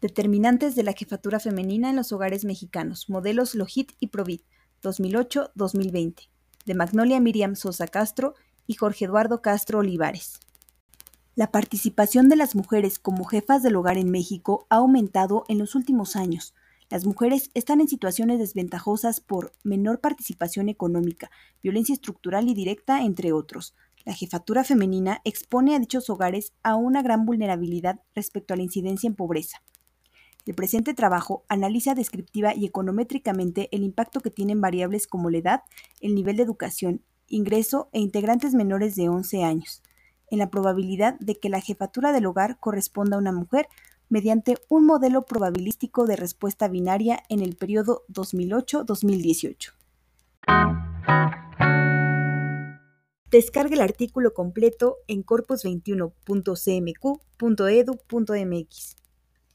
Determinantes de la jefatura femenina en los hogares mexicanos, modelos Logit y Provit, 2008-2020, de Magnolia Miriam Sosa Castro y Jorge Eduardo Castro Olivares. La participación de las mujeres como jefas del hogar en México ha aumentado en los últimos años. Las mujeres están en situaciones desventajosas por menor participación económica, violencia estructural y directa, entre otros. La jefatura femenina expone a dichos hogares a una gran vulnerabilidad respecto a la incidencia en pobreza. El presente trabajo analiza descriptiva y econométricamente el impacto que tienen variables como la edad, el nivel de educación, ingreso e integrantes menores de 11 años, en la probabilidad de que la jefatura del hogar corresponda a una mujer mediante un modelo probabilístico de respuesta binaria en el periodo 2008-2018. Descargue el artículo completo en corpus21.cmq.edu.mx.